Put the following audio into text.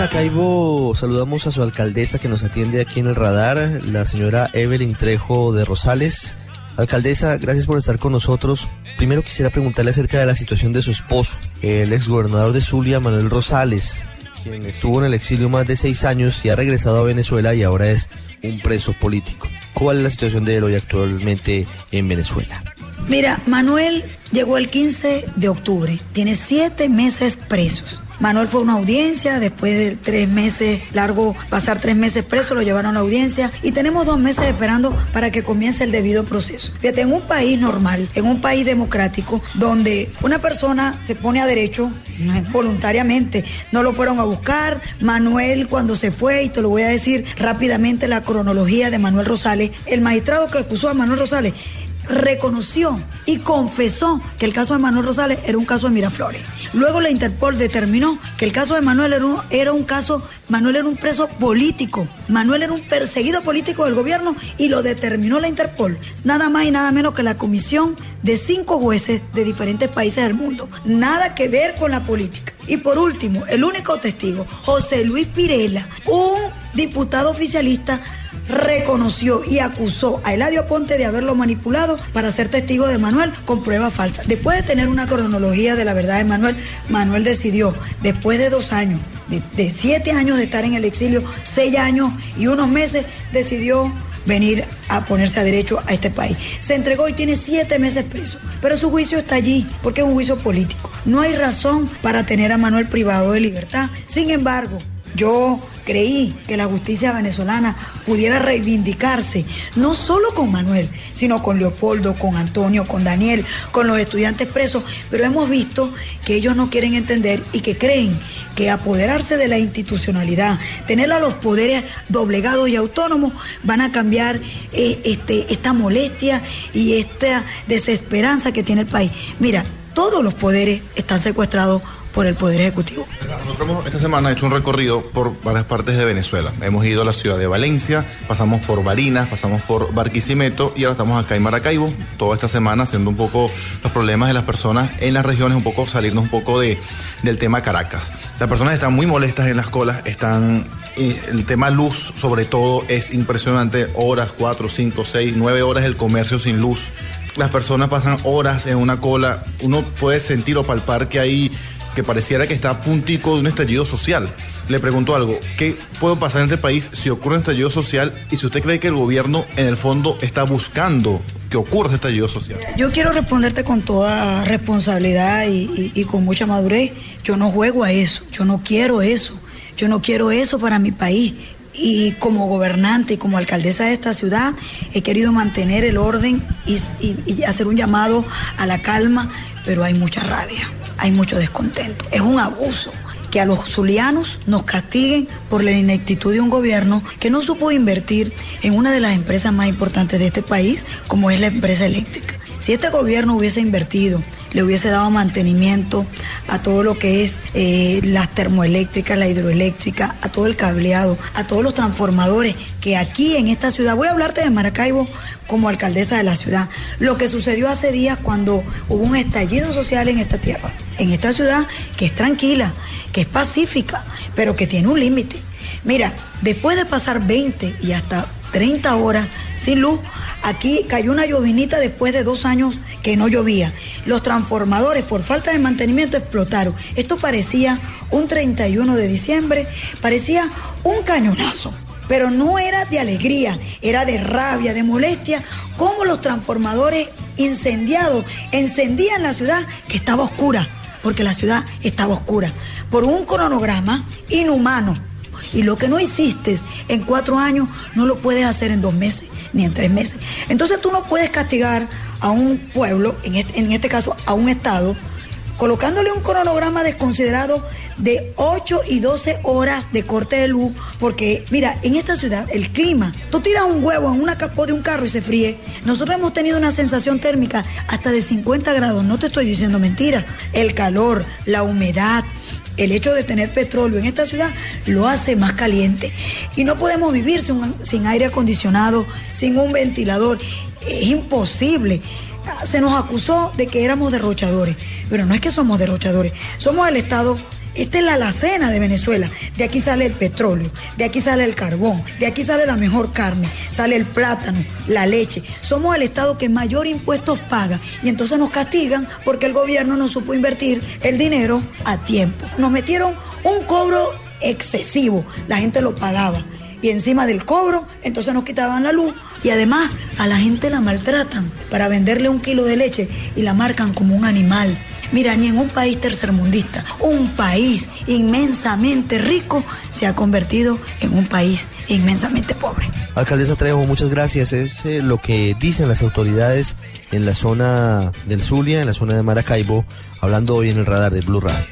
Maracaibo saludamos a su alcaldesa que nos atiende aquí en el radar, la señora Evelyn Trejo de Rosales. Alcaldesa, gracias por estar con nosotros. Primero quisiera preguntarle acerca de la situación de su esposo, el exgobernador de Zulia, Manuel Rosales, quien estuvo en el exilio más de seis años y ha regresado a Venezuela y ahora es un preso político. ¿Cuál es la situación de él hoy actualmente en Venezuela? Mira, Manuel llegó el 15 de octubre, tiene siete meses presos. Manuel fue a una audiencia, después de tres meses, largo, pasar tres meses preso, lo llevaron a la audiencia y tenemos dos meses esperando para que comience el debido proceso. Fíjate, en un país normal, en un país democrático, donde una persona se pone a derecho voluntariamente, no lo fueron a buscar, Manuel cuando se fue, y te lo voy a decir rápidamente la cronología de Manuel Rosales, el magistrado que acusó a Manuel Rosales reconoció y confesó que el caso de Manuel Rosales era un caso de Miraflores. Luego la Interpol determinó que el caso de Manuel era un, era un caso, Manuel era un preso político, Manuel era un perseguido político del gobierno y lo determinó la Interpol. Nada más y nada menos que la comisión de cinco jueces de diferentes países del mundo. Nada que ver con la política. Y por último, el único testigo, José Luis Pirela, un diputado oficialista reconoció y acusó a Eladio Ponte de haberlo manipulado para ser testigo de Manuel con pruebas falsas. Después de tener una cronología de la verdad de Manuel, Manuel decidió, después de dos años, de, siete años de estar en el exilio, seis años y unos meses, decidió venir a ponerse a derecho a este país. Se entregó y tiene siete meses preso, pero su juicio está allí porque es un juicio político. No hay razón para tener a Manuel privado de libertad. Sin embargo, yo creí que la justicia venezolana pudiera reivindicarse, no solo con Manuel, sino con Leopoldo, con Antonio, con Daniel, con los estudiantes presos, pero hemos visto que ellos no quieren entender y que creen que apoderarse de la institucionalidad, tener a los poderes doblegados y autónomos, van a cambiar eh, este, esta molestia y esta desesperanza que tiene el país. Mira, todos los poderes están secuestrados por el Poder Ejecutivo. Nosotros hemos esta semana hecho un recorrido por varias partes de Venezuela. Hemos ido a la ciudad de Valencia, pasamos por Barinas, pasamos por Barquisimeto y ahora estamos acá en Maracaibo. Toda esta semana haciendo un poco los problemas de las personas en las regiones, un poco salirnos un poco de, del tema Caracas. Las personas están muy molestas en las colas, están el tema luz sobre todo es impresionante, horas, cuatro, cinco, seis, nueve horas el comercio sin luz. Las personas pasan horas en una cola, uno puede sentir o palpar que hay que pareciera que está a puntico de un estallido social. Le pregunto algo, ¿qué puede pasar en este país si ocurre un estallido social y si usted cree que el gobierno en el fondo está buscando que ocurra este estallido social? Yo quiero responderte con toda responsabilidad y, y con mucha madurez. Yo no juego a eso, yo no quiero eso, yo no quiero eso para mi país y como gobernante y como alcaldesa de esta ciudad he querido mantener el orden y, hacer un llamado a la calma, pero hay mucha rabia hay mucho descontento. Es un abuso que a los zulianos nos castiguen por la ineptitud de un gobierno que no supo invertir en una de las empresas más importantes de este país, como es la empresa eléctrica. Si este gobierno hubiese invertido le hubiese dado mantenimiento a todo lo que es eh, las termoeléctricas, la hidroeléctrica, a todo el cableado, a todos los transformadores que aquí en esta ciudad, voy a hablarte de Maracaibo como alcaldesa de la ciudad, lo que sucedió hace días cuando hubo un estallido social en esta tierra, en esta ciudad que es tranquila, que es pacífica, pero que tiene un límite. Mira, después de pasar 20 y hasta 30 horas sin luz, Aquí cayó una llovinita después de dos años que no llovía. Los transformadores por falta de mantenimiento explotaron. Esto parecía un 31 de diciembre, parecía un cañonazo. Pero no era de alegría, era de rabia, de molestia, como los transformadores incendiados encendían la ciudad que estaba oscura, porque la ciudad estaba oscura, por un cronograma inhumano. Y lo que no hiciste en cuatro años, no lo puedes hacer en dos meses ni en tres meses. Entonces tú no puedes castigar a un pueblo, en este, en este caso a un Estado, colocándole un cronograma desconsiderado de 8 y 12 horas de corte de luz, porque mira, en esta ciudad el clima, tú tiras un huevo en una capó de un carro y se fríe. Nosotros hemos tenido una sensación térmica hasta de 50 grados, no te estoy diciendo mentira. El calor, la humedad, el hecho de tener petróleo en esta ciudad lo hace más caliente. Y no podemos vivir sin, aire acondicionado, sin un ventilador. Es imposible. Se nos acusó de que éramos derrochadores, pero no es que somos derrochadores, somos el Estado Esta es la alacena de Venezuela. De aquí sale el petróleo, de aquí sale el carbón, de aquí sale la mejor carne, sale el plátano, la leche. Somos el Estado que mayor impuestos paga y entonces nos castigan porque el gobierno no supo invertir el dinero a tiempo. Nos metieron un cobro excesivo, la gente lo pagaba. Y encima del cobro, entonces nos quitaban la luz y además a la gente la maltratan para venderle un kilo de leche y la marcan como un animal. Mira, ni en un país tercermundista, un país inmensamente rico se ha convertido en un país inmensamente pobre. Alcaldesa Trejo, muchas gracias. Es eh, lo que dicen las autoridades en la zona del Zulia, en la zona de Maracaibo, hablando hoy en el radar de Blue Radio.